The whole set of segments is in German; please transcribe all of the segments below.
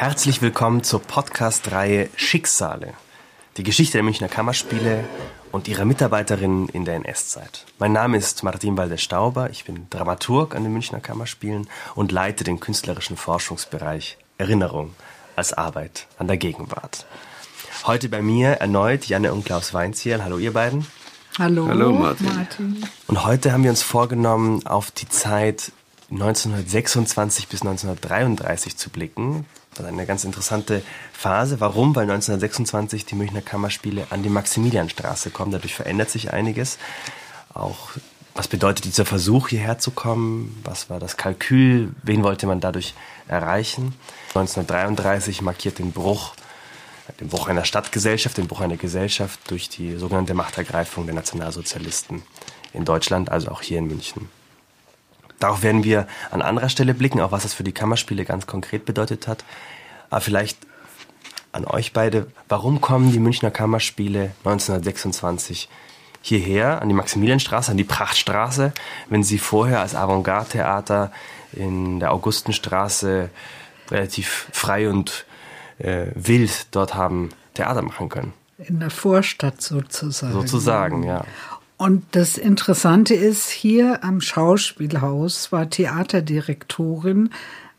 Herzlich willkommen zur Podcast-Reihe Schicksale. Die Geschichte der Münchner Kammerspiele und ihrer Mitarbeiterinnen in der NS-Zeit. Mein Name ist Martin Walder-Stauber, ich bin Dramaturg an den Münchner Kammerspielen und leite den künstlerischen Forschungsbereich Erinnerung als Arbeit an der Gegenwart. Heute bei mir erneut Janne und Klaus Weinzierl. Hallo ihr beiden. Hallo, Hallo Martin. Martin. Und heute haben wir uns vorgenommen, auf die Zeit 1926 bis 1933 zu blicken. Das ist eine ganz interessante Phase. Warum? Weil 1926 die Münchner Kammerspiele an die Maximilianstraße kommen. Dadurch verändert sich einiges. Auch was bedeutet dieser Versuch, hierher zu kommen? Was war das Kalkül? Wen wollte man dadurch erreichen? 1933 markiert den Bruch, den Bruch einer Stadtgesellschaft, den Bruch einer Gesellschaft durch die sogenannte Machtergreifung der Nationalsozialisten in Deutschland, also auch hier in München. Darauf werden wir an anderer Stelle blicken, auch was das für die Kammerspiele ganz konkret bedeutet hat. Aber vielleicht an euch beide, warum kommen die Münchner Kammerspiele 1926 hierher, an die Maximilianstraße, an die Prachtstraße, wenn sie vorher als Avantgarde-Theater in der Augustenstraße relativ frei und äh, wild dort haben Theater machen können? In der Vorstadt sozusagen. Sozusagen, ja. Und das Interessante ist, hier am Schauspielhaus war Theaterdirektorin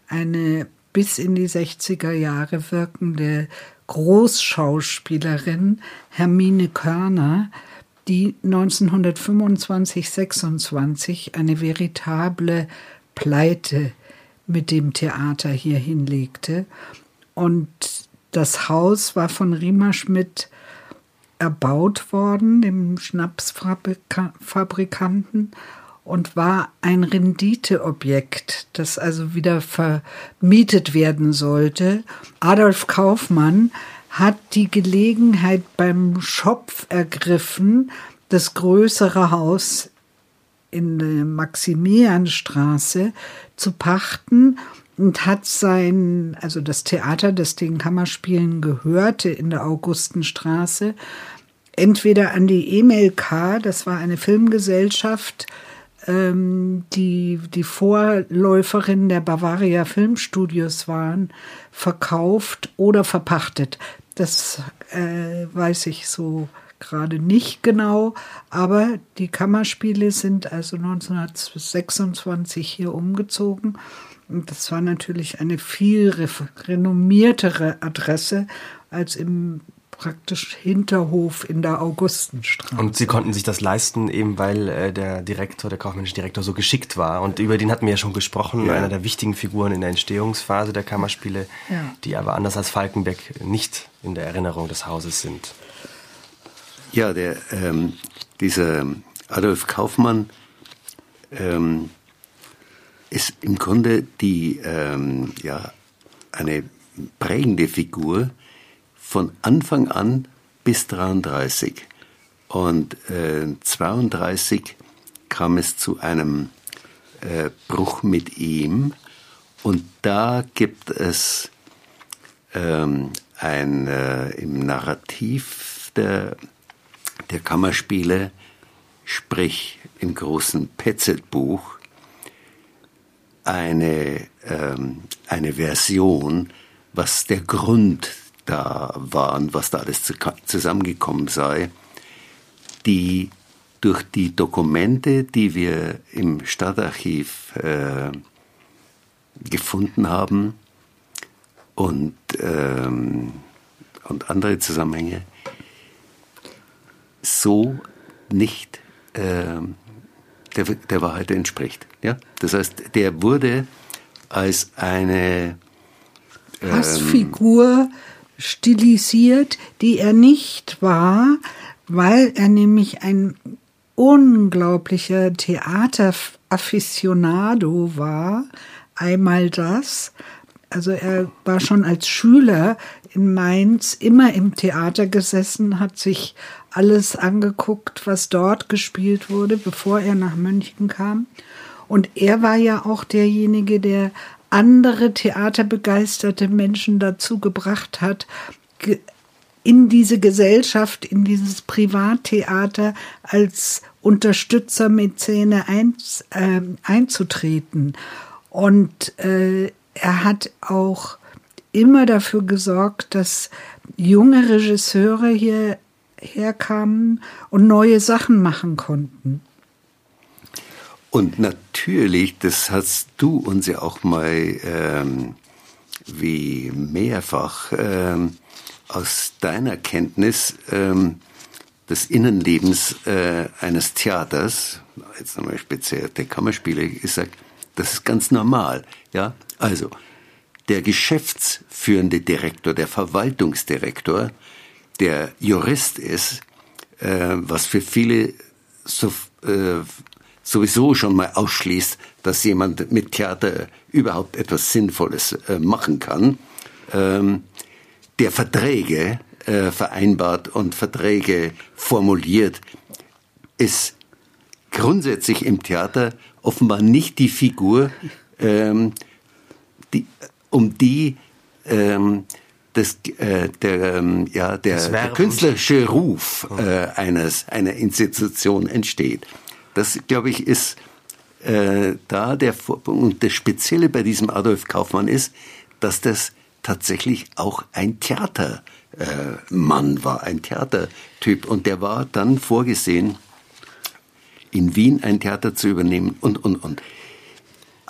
eine bis in die 60er Jahre wirkende Großschauspielerin Hermine Körner, die 1925, 26 eine veritable Pleite mit dem Theater hier hinlegte. Und das Haus war von Riemer Schmidt erbaut worden, dem Schnapsfabrikanten, und war ein Renditeobjekt, das also wieder vermietet werden sollte. Adolf Kaufmann hat die Gelegenheit beim Schopf ergriffen, das größere Haus in der Maximilianstraße zu pachten und hat sein, also das Theater, das den Kammerspielen gehörte in der Augustenstraße, entweder an die EMLK, das war eine Filmgesellschaft, ähm, die die Vorläuferin der Bavaria Filmstudios waren, verkauft oder verpachtet. Das äh, weiß ich so gerade nicht genau, aber die Kammerspiele sind also 1926 hier umgezogen. Und das war natürlich eine viel renommiertere Adresse als im praktisch Hinterhof in der Augustenstraße. Und Sie konnten sich das leisten, eben weil äh, der Direktor, der kaufmännische Direktor so geschickt war. Und über den hatten wir ja schon gesprochen, ja. einer der wichtigen Figuren in der Entstehungsphase der Kammerspiele, ja. die aber anders als Falkenbeck nicht in der Erinnerung des Hauses sind. Ja, der, ähm, dieser Adolf Kaufmann ähm, ist im Grunde die, ähm, ja, eine prägende Figur von Anfang an bis 33. Und äh, 32 kam es zu einem äh, Bruch mit ihm. Und da gibt es ähm, ein, äh, im Narrativ der, der Kammerspiele, sprich im großen Petzet-Buch, eine, ähm, eine Version, was der Grund da waren, was da alles zusammengekommen sei, die durch die Dokumente, die wir im Stadtarchiv äh, gefunden haben und, ähm, und andere Zusammenhänge, so nicht äh, der, der Wahrheit entspricht. Ja? Das heißt, der wurde als eine ähm, Hassfigur stilisiert, die er nicht war, weil er nämlich ein unglaublicher Theaterafficionado war. Einmal das. Also er war schon als Schüler in Mainz immer im Theater gesessen, hat sich alles angeguckt, was dort gespielt wurde, bevor er nach München kam. Und er war ja auch derjenige, der andere theaterbegeisterte Menschen dazu gebracht hat, in diese Gesellschaft, in dieses Privattheater als Unterstützer, Mäzene ein, äh, einzutreten. Und äh, er hat auch immer dafür gesorgt, dass junge Regisseure hierher kamen und neue Sachen machen konnten. Und natürlich, das hast du uns ja auch mal ähm, wie mehrfach ähm, aus deiner Kenntnis ähm, des Innenlebens äh, eines Theaters, jetzt nochmal speziell der Kammerspiele, gesagt, das ist ganz normal. Ja, also der geschäftsführende Direktor, der Verwaltungsdirektor, der Jurist ist, äh, was für viele so, äh, sowieso schon mal ausschließt, dass jemand mit Theater überhaupt etwas Sinnvolles äh, machen kann, ähm, der Verträge äh, vereinbart und Verträge formuliert, ist grundsätzlich im Theater offenbar nicht die Figur, ähm, die, um die ähm, das, äh, der, ähm, ja, der, der künstlerische Ruf äh, eines, einer Institution entsteht. Das, glaube ich, ist äh, da der. Und das Spezielle bei diesem Adolf Kaufmann ist, dass das tatsächlich auch ein Theatermann äh, war, ein Theatertyp. Und der war dann vorgesehen, in Wien ein Theater zu übernehmen und, und, und.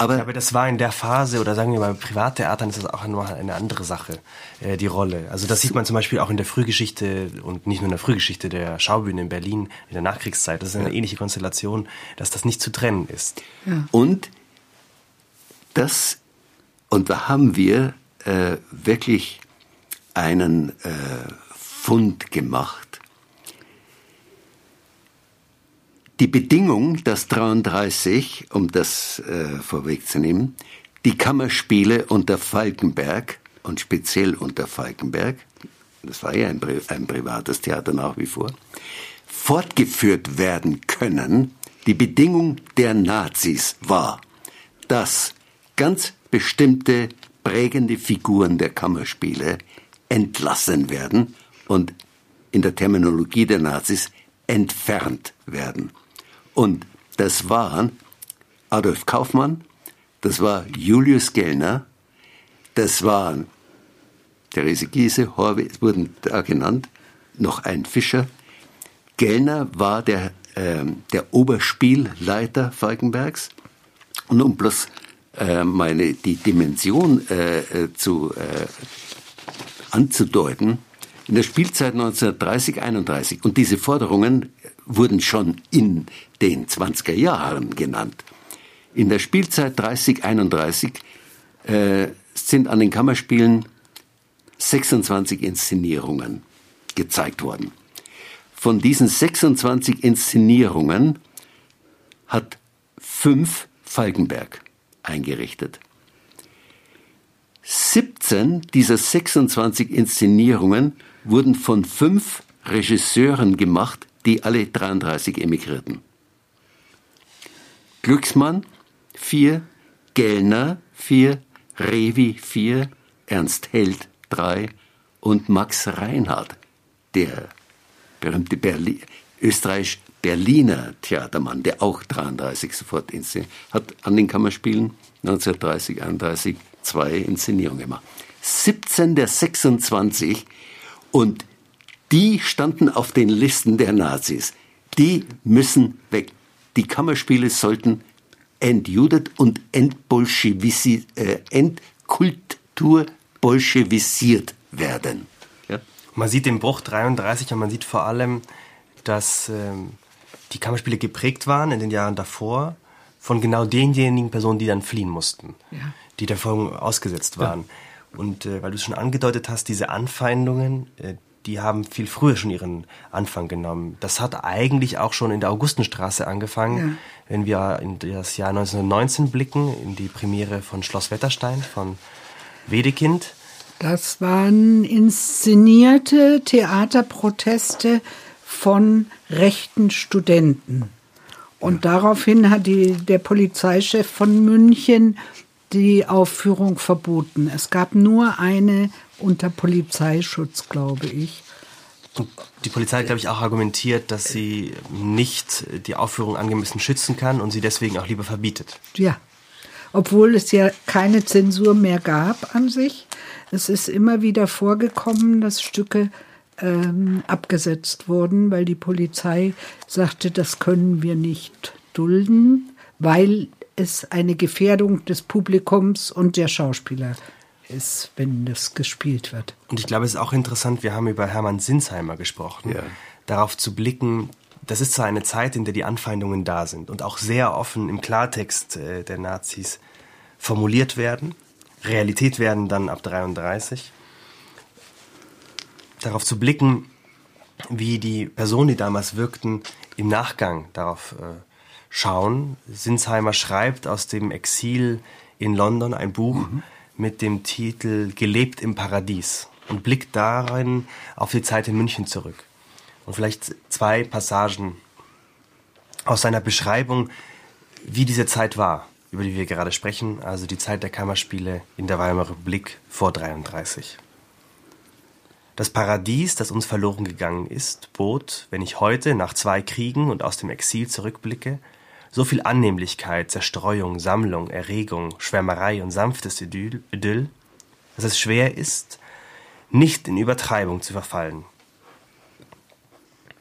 Aber, aber das war in der Phase, oder sagen wir mal, Privattheatern ist das auch nur eine andere Sache, äh, die Rolle. Also das sieht man zum Beispiel auch in der Frühgeschichte und nicht nur in der Frühgeschichte der Schaubühne in Berlin in der Nachkriegszeit. Das ist eine ja. ähnliche Konstellation, dass das nicht zu trennen ist. Ja. Und das, und da haben wir äh, wirklich einen äh, Fund gemacht Die Bedingung, dass 33, um das äh, vorwegzunehmen, die Kammerspiele unter Falkenberg und speziell unter Falkenberg, das war ja ein, ein privates Theater nach wie vor, fortgeführt werden können, die Bedingung der Nazis war, dass ganz bestimmte prägende Figuren der Kammerspiele entlassen werden und in der Terminologie der Nazis entfernt werden. Und das waren Adolf Kaufmann, das war Julius Gellner, das waren Therese Giese, Horwitz wurden da genannt, noch ein Fischer. Gellner war der, äh, der Oberspielleiter Falkenbergs. Und um bloß äh, meine, die Dimension äh, äh zu, äh, anzudeuten, in der Spielzeit 1930-31, und diese Forderungen wurden schon in den 20er Jahren genannt. In der Spielzeit 30-31 äh, sind an den Kammerspielen 26 Inszenierungen gezeigt worden. Von diesen 26 Inszenierungen hat fünf Falkenberg eingerichtet. 17 dieser 26 Inszenierungen wurden von fünf Regisseuren gemacht, die alle 33 emigrierten. Glücksmann vier, Gellner vier, Revi vier, Ernst Held drei und Max Reinhardt, der berühmte Berli österreichisch-Berliner Theatermann, der auch 33 sofort inszeniert hat, an den Kammerspielen 1930, 31 zwei Inszenierungen gemacht. 17 der 26 und die standen auf den Listen der Nazis. Die müssen weg. Die Kammerspiele sollten entjudet und entbolschewisi, äh, entkulturbolschewisiert werden. Ja? Man sieht den Bruch 33 und man sieht vor allem, dass ähm, die Kammerspiele geprägt waren in den Jahren davor von genau denjenigen Personen, die dann fliehen mussten, ja. die davor ausgesetzt waren. Ja. Und äh, weil du es schon angedeutet hast, diese Anfeindungen, äh, die haben viel früher schon ihren Anfang genommen. Das hat eigentlich auch schon in der Augustenstraße angefangen. Ja. Wenn wir in das Jahr 1919 blicken, in die Premiere von Schloss Wetterstein von Wedekind. Das waren inszenierte Theaterproteste von rechten Studenten. Und daraufhin hat die, der Polizeichef von München die Aufführung verboten. Es gab nur eine unter Polizeischutz, glaube ich. Die Polizei hat, glaube ich, auch argumentiert, dass sie nicht die Aufführung angemessen schützen kann und sie deswegen auch lieber verbietet. Ja. obwohl es ja keine Zensur mehr gab an sich. Es ist immer wieder vorgekommen, dass Stücke ähm, abgesetzt wurden, weil die Polizei sagte, das können wir nicht dulden, weil es eine Gefährdung des Publikums und der Schauspieler ist, wenn das gespielt wird. Und ich glaube, es ist auch interessant, wir haben über Hermann Sinsheimer gesprochen, ja. darauf zu blicken, das ist zwar eine Zeit, in der die Anfeindungen da sind und auch sehr offen im Klartext äh, der Nazis formuliert werden, Realität werden dann ab 33. Darauf zu blicken, wie die Personen, die damals wirkten, im Nachgang darauf äh, schauen. Sinsheimer schreibt aus dem Exil in London ein Buch mhm. mit dem Titel Gelebt im Paradies und blickt darin auf die Zeit in München zurück. Und vielleicht zwei Passagen aus seiner Beschreibung, wie diese Zeit war, über die wir gerade sprechen, also die Zeit der Kammerspiele in der Weimarer Republik vor 33. Das Paradies, das uns verloren gegangen ist, bot, wenn ich heute nach zwei Kriegen und aus dem Exil zurückblicke, so viel Annehmlichkeit, Zerstreuung, Sammlung, Erregung, Schwärmerei und sanftes Idyll, dass es schwer ist, nicht in Übertreibung zu verfallen.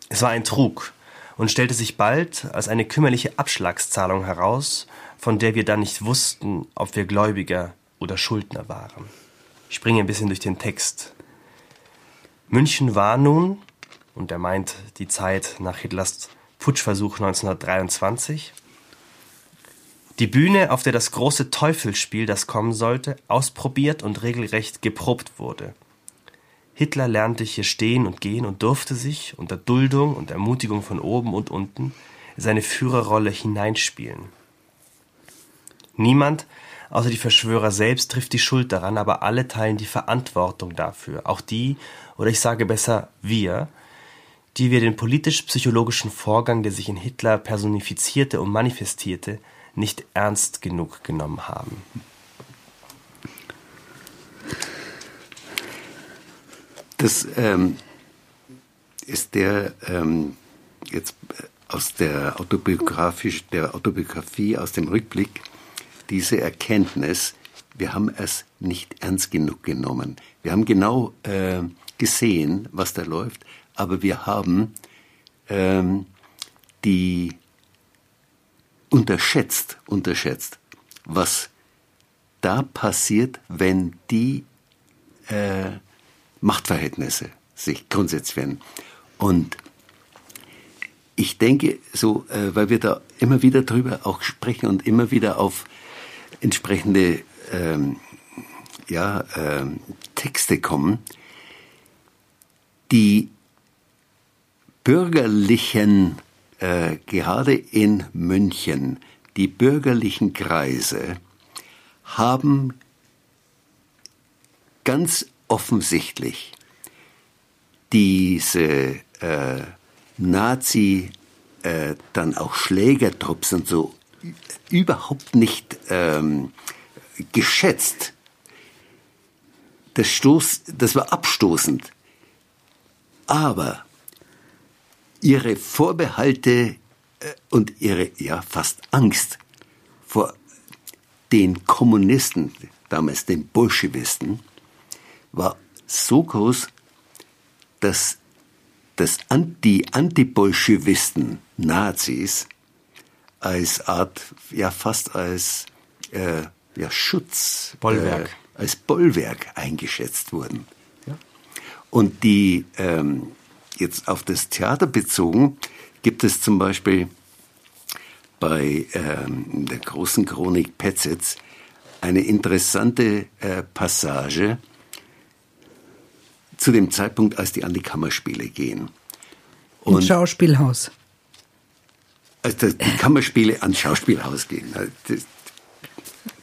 Es war ein Trug und stellte sich bald als eine kümmerliche Abschlagszahlung heraus, von der wir dann nicht wussten, ob wir Gläubiger oder Schuldner waren. Ich springe ein bisschen durch den Text. München war nun, und er meint die Zeit nach Hitlers Putschversuch 1923, die Bühne, auf der das große Teufelsspiel, das kommen sollte, ausprobiert und regelrecht geprobt wurde. Hitler lernte hier stehen und gehen und durfte sich, unter Duldung und Ermutigung von oben und unten, seine Führerrolle hineinspielen. Niemand, außer die Verschwörer selbst, trifft die Schuld daran, aber alle teilen die Verantwortung dafür. Auch die, oder ich sage besser wir, die wir den politisch-psychologischen Vorgang, der sich in Hitler personifizierte und manifestierte, nicht ernst genug genommen haben. Das ähm, ist der ähm, jetzt aus der, autobiografisch, der Autobiografie, aus dem Rückblick, diese Erkenntnis, wir haben es nicht ernst genug genommen. Wir haben genau äh, gesehen, was da läuft, aber wir haben ähm, die unterschätzt, unterschätzt, was da passiert, wenn die äh, Machtverhältnisse sich grundsätzlich werden. Und ich denke, so, äh, weil wir da immer wieder drüber auch sprechen und immer wieder auf entsprechende ähm, ja, ähm, Texte kommen, die bürgerlichen äh, gerade in München, die bürgerlichen Kreise haben ganz offensichtlich diese äh, Nazi, äh, dann auch Schlägertrupps und so überhaupt nicht ähm, geschätzt. Das, Stoß, das war abstoßend. Aber ihre Vorbehalte äh, und ihre ja fast Angst vor den Kommunisten, damals den Bolschewisten, war so groß, dass das die Antibolschewisten, Nazis, als Art, ja fast als äh, ja, Schutz, Bollwerk. Äh, als Bollwerk eingeschätzt wurden. Ja? Und die ähm, jetzt auf das Theater bezogen, gibt es zum Beispiel bei ähm, der großen Chronik Petzitz eine interessante äh, Passage zu dem Zeitpunkt, als die an die Kammerspiele gehen. Und Im Schauspielhaus. Als die Kammerspiele ans Schauspielhaus gehen.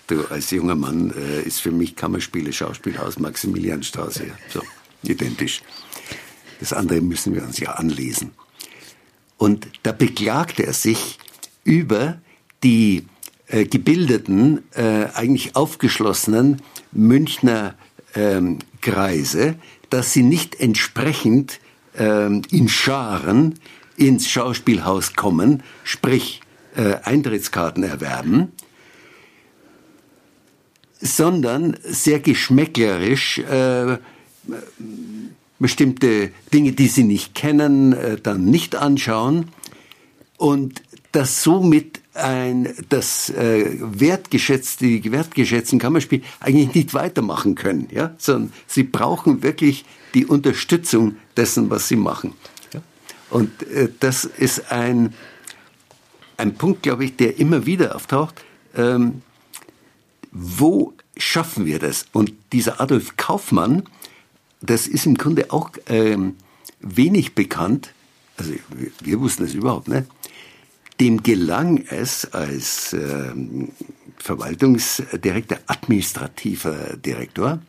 Du, als junger Mann äh, ist für mich Kammerspiele, Schauspielhaus, Maximilianstraße. So, identisch. Das andere müssen wir uns ja anlesen. Und da beklagte er sich über die äh, gebildeten, äh, eigentlich aufgeschlossenen Münchner ähm, Kreise, dass sie nicht entsprechend ähm, in Scharen ins Schauspielhaus kommen, sprich äh, Eintrittskarten erwerben. sondern sehr geschmäcklerisch äh, bestimmte Dinge, die sie nicht kennen, äh, dann nicht anschauen und das somit ein das äh, wertgeschätzte, die wertgeschätzten Kammerspiel eigentlich nicht weitermachen können, ja, sondern sie brauchen wirklich die Unterstützung dessen, was sie machen. Ja? Und äh, das ist ein ein Punkt, glaube ich, der immer wieder auftaucht. Ähm, wo schaffen wir das? Und dieser Adolf Kaufmann, das ist im Grunde auch ähm, wenig bekannt. Also wir, wir wussten das überhaupt nicht. Dem gelang es als ähm, Verwaltungsdirektor, administrativer Direktor,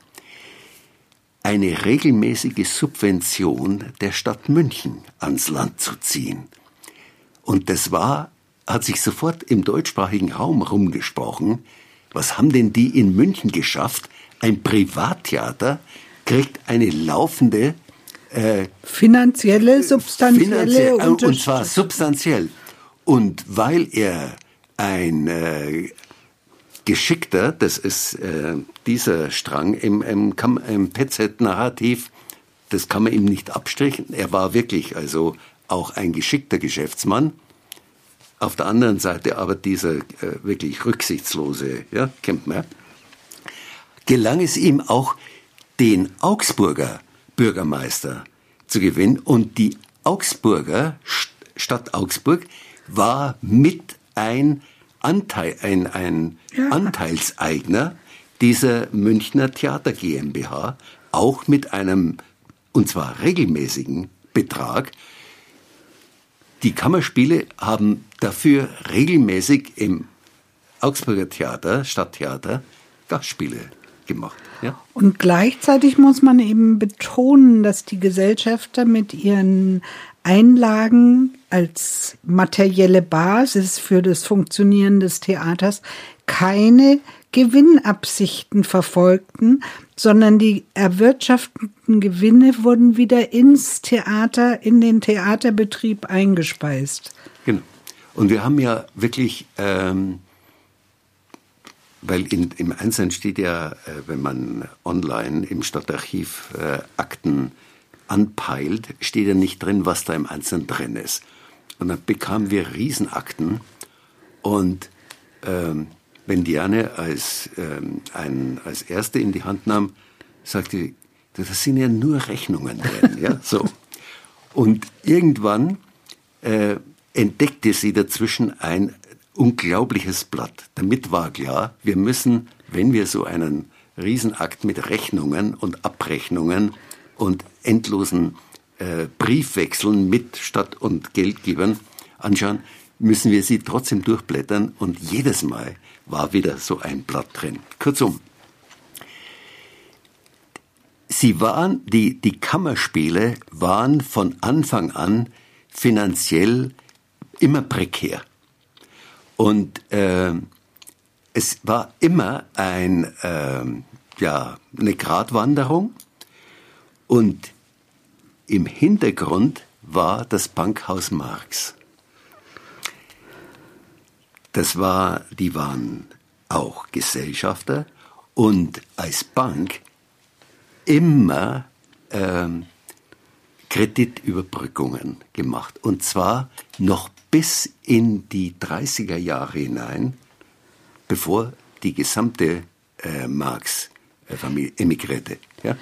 eine regelmäßige Subvention der Stadt München ans Land zu ziehen. Und das war, hat sich sofort im deutschsprachigen Raum rumgesprochen. Was haben denn die in München geschafft? Ein Privattheater kriegt eine laufende äh, finanzielle, substanzielle finanziell, Unterstützung. Und zwar substanziell. Und weil er ein äh, geschickter, das ist äh, dieser Strang im, im, im PZ-Narrativ, das kann man ihm nicht abstrichen. Er war wirklich also auch ein geschickter Geschäftsmann. Auf der anderen Seite aber dieser äh, wirklich rücksichtslose, ja, kennt man, gelang es ihm auch, den Augsburger Bürgermeister zu gewinnen. Und die Augsburger Stadt Augsburg war mit ein, Anteil, ein, ein ja. Anteilseigner dieser Münchner Theater GmbH, auch mit einem, und zwar regelmäßigen Betrag. Die Kammerspiele haben dafür regelmäßig im Augsburger Theater, Stadttheater, Gastspiele gemacht. Ja. Und gleichzeitig muss man eben betonen, dass die Gesellschafter mit ihren Einlagen als materielle Basis für das Funktionieren des Theaters keine Gewinnabsichten verfolgten, sondern die erwirtschafteten Gewinne wurden wieder ins Theater, in den Theaterbetrieb eingespeist. Genau. Und wir haben ja wirklich, ähm, weil in, im Einzelnen steht ja, äh, wenn man online im Stadtarchiv äh, Akten anpeilt, steht ja nicht drin, was da im Einzelnen drin ist. Und dann bekamen wir Riesenakten und ähm, wenn Diane als, ähm, ein, als Erste in die Hand nahm, sagte, das sind ja nur Rechnungen drin. ja, so. Und irgendwann äh, entdeckte sie dazwischen ein unglaubliches Blatt. Damit war klar, wir müssen, wenn wir so einen Riesenakt mit Rechnungen und Abrechnungen und endlosen äh, Briefwechseln mit Stadt- und Geldgebern anschauen, müssen wir sie trotzdem durchblättern und jedes Mal war wieder so ein Blatt drin. Kurzum, sie waren, die, die Kammerspiele waren von Anfang an finanziell immer prekär. Und äh, es war immer ein, äh, ja, eine Gratwanderung und im Hintergrund war das Bankhaus Marx. Das war, die waren auch Gesellschafter und als Bank immer ähm, Kreditüberbrückungen gemacht. Und zwar noch bis in die 30er Jahre hinein, bevor die gesamte äh, Marx Familie emigrierte. Ja?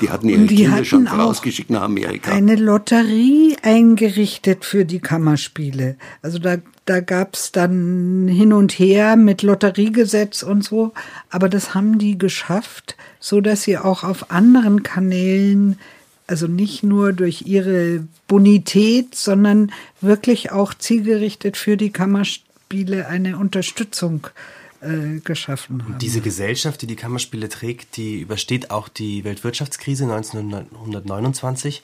Die hatten ihre die Kinder hatten schon vorausgeschickt nach Amerika. Eine Lotterie eingerichtet für die Kammerspiele. Also da, da gab es dann hin und her mit Lotteriegesetz und so. Aber das haben die geschafft, so dass sie auch auf anderen Kanälen also nicht nur durch ihre Bonität, sondern wirklich auch zielgerichtet für die Kammerspiele eine Unterstützung äh, geschaffen haben. Diese Gesellschaft, die die Kammerspiele trägt, die übersteht auch die Weltwirtschaftskrise 1929,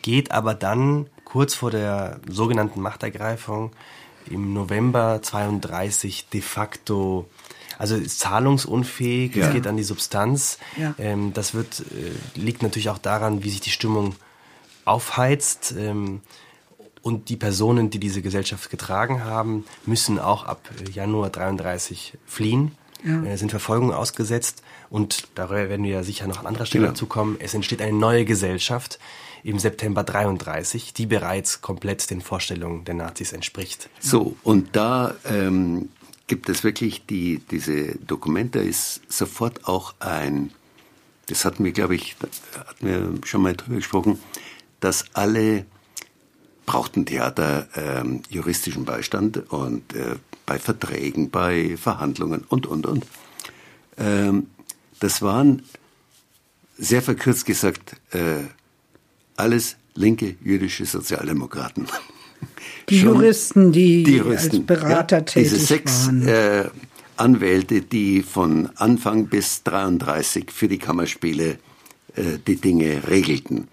geht aber dann kurz vor der sogenannten Machtergreifung im November 32 de facto also ist zahlungsunfähig, ja. es geht an die Substanz. Ja. Ähm, das wird, äh, liegt natürlich auch daran, wie sich die Stimmung aufheizt. Ähm, und die Personen, die diese Gesellschaft getragen haben, müssen auch ab Januar 33 fliehen. ja. äh, sind Verfolgung ausgesetzt und darüber werden wir ja sicher noch an anderer Stelle genau. dazu kommen. Es entsteht eine neue Gesellschaft im September 33, die bereits komplett den Vorstellungen der Nazis entspricht. So, und da ähm, gibt es wirklich die, diese Dokumente, ist sofort auch ein, das hatten wir, glaube ich, hatten wir schon mal drüber gesprochen, dass alle brauchten Theater ähm, juristischen Beistand und äh, bei Verträgen, bei Verhandlungen und, und, und. Ähm, das waren, sehr verkürzt gesagt, äh, alles linke jüdische Sozialdemokraten. Die Juristen, die, die Juristen, als Berater ja, tätig diese sechs, waren. Äh, Anwälte, die von Anfang bis 33 für die Kammerspiele äh, die Dinge regelten.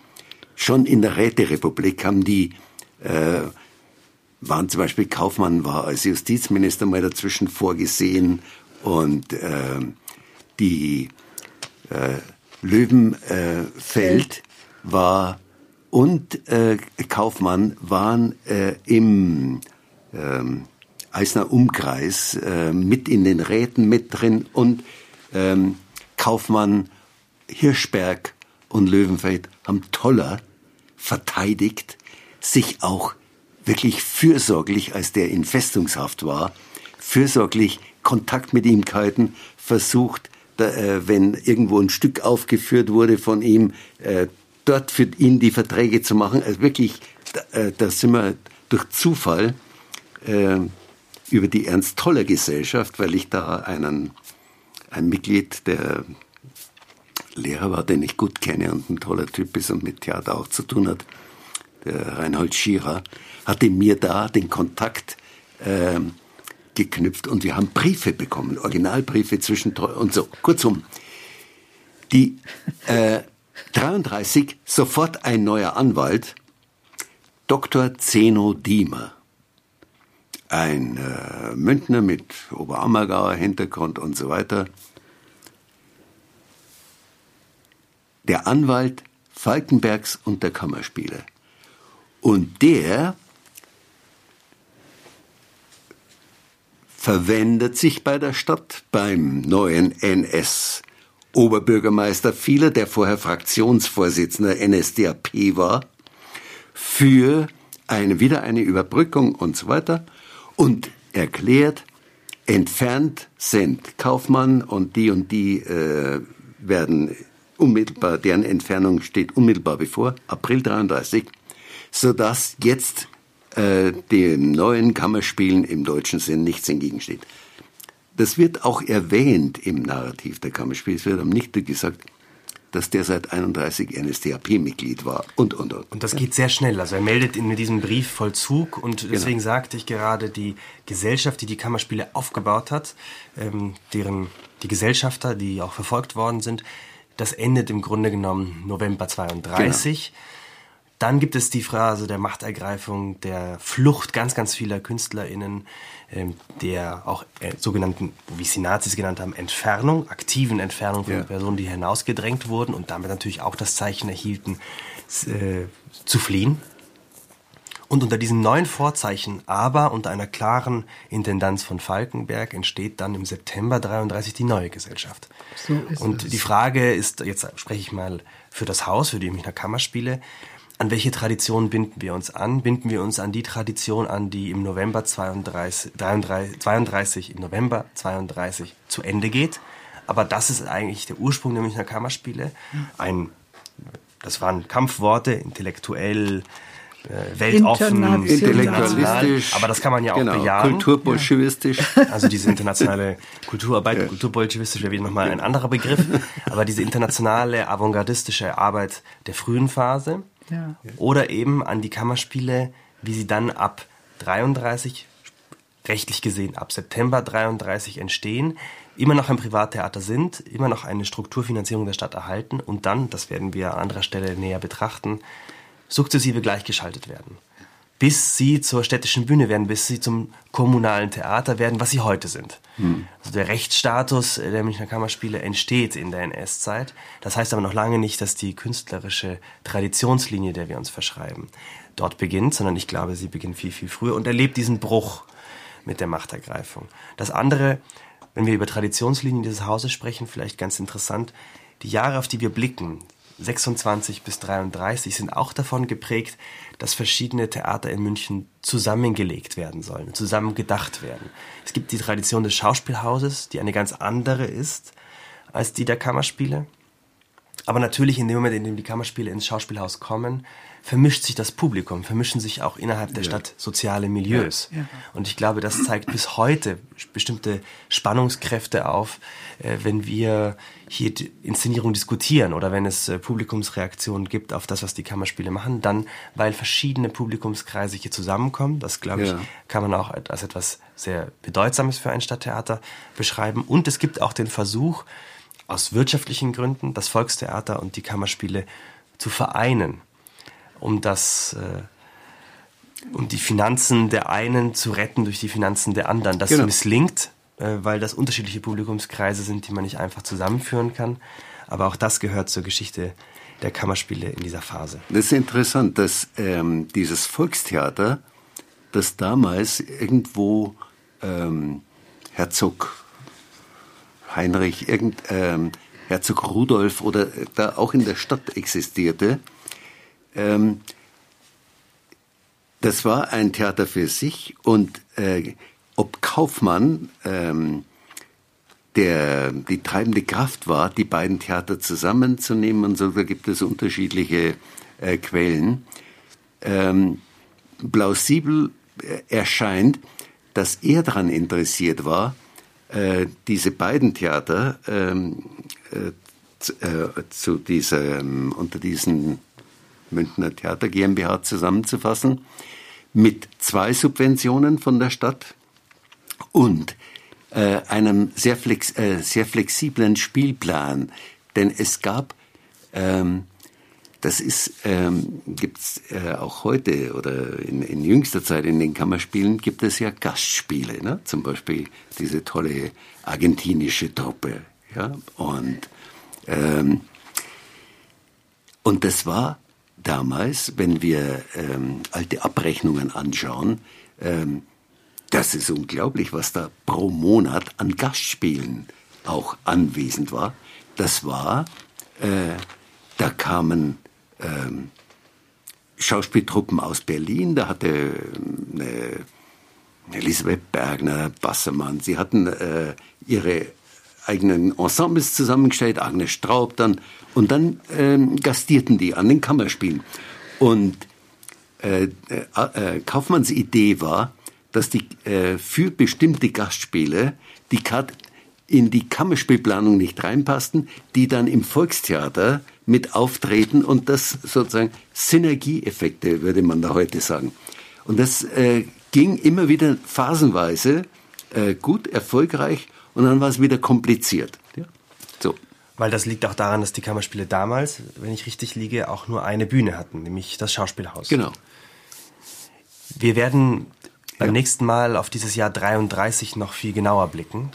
Schon in der Räterepublik haben die äh, waren zum Beispiel Kaufmann war als Justizminister mal dazwischen vorgesehen und äh, die äh, Löwenfeld äh, war und äh, Kaufmann waren äh, im äh, Eisner Umkreis äh, mit in den Räten mit drin und ähm, Kaufmann, Hirschberg und Löwenfeld haben Toller verteidigt, sich auch wirklich fürsorglich, als der in Festungshaft war, fürsorglich Kontakt mit ihm gehalten, versucht, da, äh, wenn irgendwo ein Stück aufgeführt wurde von ihm, äh, dort für ihn die Verträge zu machen. Also wirklich, da, äh, da sind wir durch Zufall äh, über die Ernst Toller Gesellschaft, weil ich da einen, ein Mitglied der Lehrer war, den ich gut kenne und ein toller Typ ist und mit Theater auch zu tun hat, der Reinhold Schierer, hatte mir da den Kontakt äh, geknüpft und wir haben Briefe bekommen, Originalbriefe zwischen und so. Kurzum, die äh, 33 sofort ein neuer Anwalt, Dr. Zeno Diemer. Ein äh, Münchner mit Oberammergauer Hintergrund und so weiter. Der Anwalt Falkenbergs und der Kammerspiele. Und der verwendet sich bei der Stadt beim neuen NS Oberbürgermeister Fieler, der vorher Fraktionsvorsitzender NSDAP war, für eine, wieder eine Überbrückung und so weiter und erklärt, entfernt sind Kaufmann und die und die äh, werden unmittelbar, deren Entfernung steht unmittelbar bevor, April 33, sodass jetzt äh, dem neuen Kammerspielen im deutschen Sinn nichts entgegensteht. Das wird auch erwähnt im Narrativ der Kammerspiele. Es wird am nicht gesagt, dass der seit 31 NSDAP-Mitglied war und, und, und. Und das geht sehr schnell. Also er meldet in diesem Brief Vollzug und genau. deswegen genau. sagte ich gerade, die Gesellschaft, die die Kammerspiele aufgebaut hat, ähm, deren, die Gesellschafter, die auch verfolgt worden sind, das endet im Grunde genommen November 32. Genau. Dann gibt es die Phrase der Machtergreifung, der Flucht ganz, ganz vieler KünstlerInnen, ähm, der auch äh, sogenannten, wie sie Nazis genannt haben, Entfernung, aktiven Entfernung von ja. Personen, die hinausgedrängt wurden und damit natürlich auch das Zeichen erhielten, äh, zu fliehen. Und unter diesen neuen Vorzeichen, aber unter einer klaren Intendanz von Falkenberg, entsteht dann im September 33 die neue Gesellschaft. So und es. die Frage ist, jetzt spreche ich mal für das Haus, für die Münchner Kammerspiele, an welche Tradition binden wir uns an? Binden wir uns an die Tradition an, die im November 32, 33, 32 im November 32 zu Ende geht. Aber das ist eigentlich der Ursprung der Münchner Kammerspiele. Ein, das waren Kampfworte, intellektuell, äh, weltoffen, intellektualistisch, aber das kann man ja auch genau, bejahen. Kulturbolschewistisch. Also diese internationale Kulturarbeit, ja. kulturbolschewistisch wäre wieder nochmal ein anderer Begriff, aber diese internationale avantgardistische Arbeit der frühen Phase, Oder eben an die Kammerspiele, wie sie dann ab 33, rechtlich gesehen ab September 33 entstehen, immer noch ein Privattheater sind, immer noch eine Strukturfinanzierung der Stadt erhalten und dann, das werden wir an anderer Stelle näher betrachten, sukzessive gleichgeschaltet werden bis sie zur städtischen Bühne werden, bis sie zum kommunalen Theater werden, was sie heute sind. Hm. Also der Rechtsstatus der Münchner Kammerspiele entsteht in der NS-Zeit. Das heißt aber noch lange nicht, dass die künstlerische Traditionslinie, der wir uns verschreiben, dort beginnt, sondern ich glaube, sie beginnt viel, viel früher und erlebt diesen Bruch mit der Machtergreifung. Das andere, wenn wir über Traditionslinien dieses Hauses sprechen, vielleicht ganz interessant, die Jahre, auf die wir blicken, 26 bis 33, sind auch davon geprägt, dass verschiedene Theater in München zusammengelegt werden sollen, zusammen gedacht werden. Es gibt die Tradition des Schauspielhauses, die eine ganz andere ist als die der Kammerspiele. Aber natürlich in dem Moment, in dem die Kammerspiele ins Schauspielhaus kommen, vermischt sich das Publikum, vermischen sich auch innerhalb der. Stadt soziale Milieus. Ja. Ja. Und ich glaube, das zeigt bis heute bestimmte Spannungskräfte auf, äh, wenn wir hier die Inszenierung diskutieren oder wenn es äh, Publikumsreaktionen gibt auf das, was die Kammerspiele machen, dann, weil verschiedene Publikumskreise hier zusammenkommen. Das, glaube ich, kann man auch als etwas sehr Bedeutsames für ein Stadttheater beschreiben. Und es gibt auch den Versuch, aus wirtschaftlichen Gründen das Volkstheater und die Kammerspiele zu vereinen um das, äh, um die Finanzen der einen zu retten durch die Finanzen der anderen. Das genau. misslingt, weil das unterschiedliche Publikumskreise sind, die man nicht einfach zusammenführen kann. Aber auch das gehört zur Geschichte der Kammerspiele in dieser Phase. Das ist interessant, dass ähm, dieses Volkstheater, das damals irgendwo ähm, Herzog Heinrich, irgend, ähm, Herzog Rudolf oder da auch in der Stadt existierte, ähm, das war ein Theater für sich und äh, ob Kaufmann ähm, der die treibende Kraft war, die beiden Theater zusammenzunehmen und so, da gibt es unterschiedliche äh, Quellen. Ähm, plausibel äh, erscheint, dass er daran interessiert war, äh, diese beiden Theater ähm, äh, zu, äh, zu diesem, unter diesen Münchner Theater GmbH zusammenzufassen, mit zwei Subventionen von der Stadt und äh, einem sehr, flex, äh, sehr flexiblen Spielplan. Denn es gab, ähm, das ist, ähm, gibt es äh, auch heute oder in, in, jüngster Zeit in den Kammerspielen gibt es ja Gastspiele, ne? zum Beispiel diese tolle argentinische Truppe. Ja? Und, ähm, und das war damals, wenn wir ähm, alte Abrechnungen anschauen, ähm, das ist unglaublich, was da pro Monat an Gastspielen auch anwesend war. Das war, äh, da kamen ähm, Schauspieltruppen aus Berlin, da hatte äh, Elisabeth Bergner, Bassermann, sie hatten äh, ihre eigenen Ensembles zusammengestellt, Agnes Straub dann, und dann ähm, gastierten die an den Kammerspielen. Und äh, äh, äh Kaufmanns Idee war, dass die äh, für bestimmte Gastspiele, die gerade in die Kammerspielplanung nicht reinpassten, die dann im Volkstheater mit auftreten und das sozusagen Synergieeffekte, würde man da heute sagen. Und das äh, ging immer wieder phasenweise äh, gut, erfolgreich und dann war es wieder kompliziert. Ja? So. Weil das liegt auch daran, dass die Kammerspiele damals, wenn ich richtig liege, auch nur eine Bühne hatten, nämlich das Schauspielhaus. Genau. Wir werden beim ja. nächsten Mal auf dieses Jahr 33 noch viel genauer blicken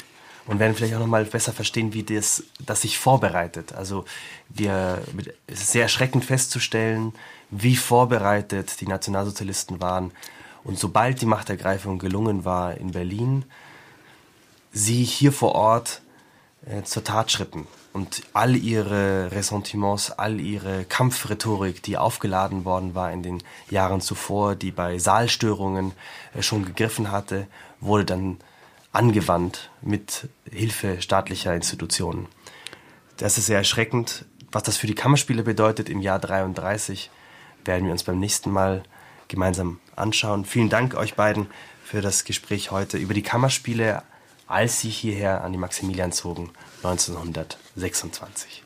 und werden vielleicht auch noch mal besser verstehen, wie das, das sich vorbereitet. Also wir, es ist sehr erschreckend festzustellen, wie vorbereitet die Nationalsozialisten waren. Und sobald die Machtergreifung gelungen war in Berlin, sie hier vor Ort äh, zur Tat schritten und all ihre Ressentiments, all ihre Kampfrhetorik, die aufgeladen worden war in den Jahren zuvor, die bei Saalstörungen äh, schon gegriffen hatte, wurde dann angewandt mit Hilfe staatlicher Institutionen. Das ist sehr erschreckend. Was das für die Kammerspiele bedeutet im Jahr 33, werden wir uns beim nächsten Mal gemeinsam anschauen. Vielen Dank euch beiden für das Gespräch heute über die Kammerspiele als sie hierher an die Maximilian zogen 1926.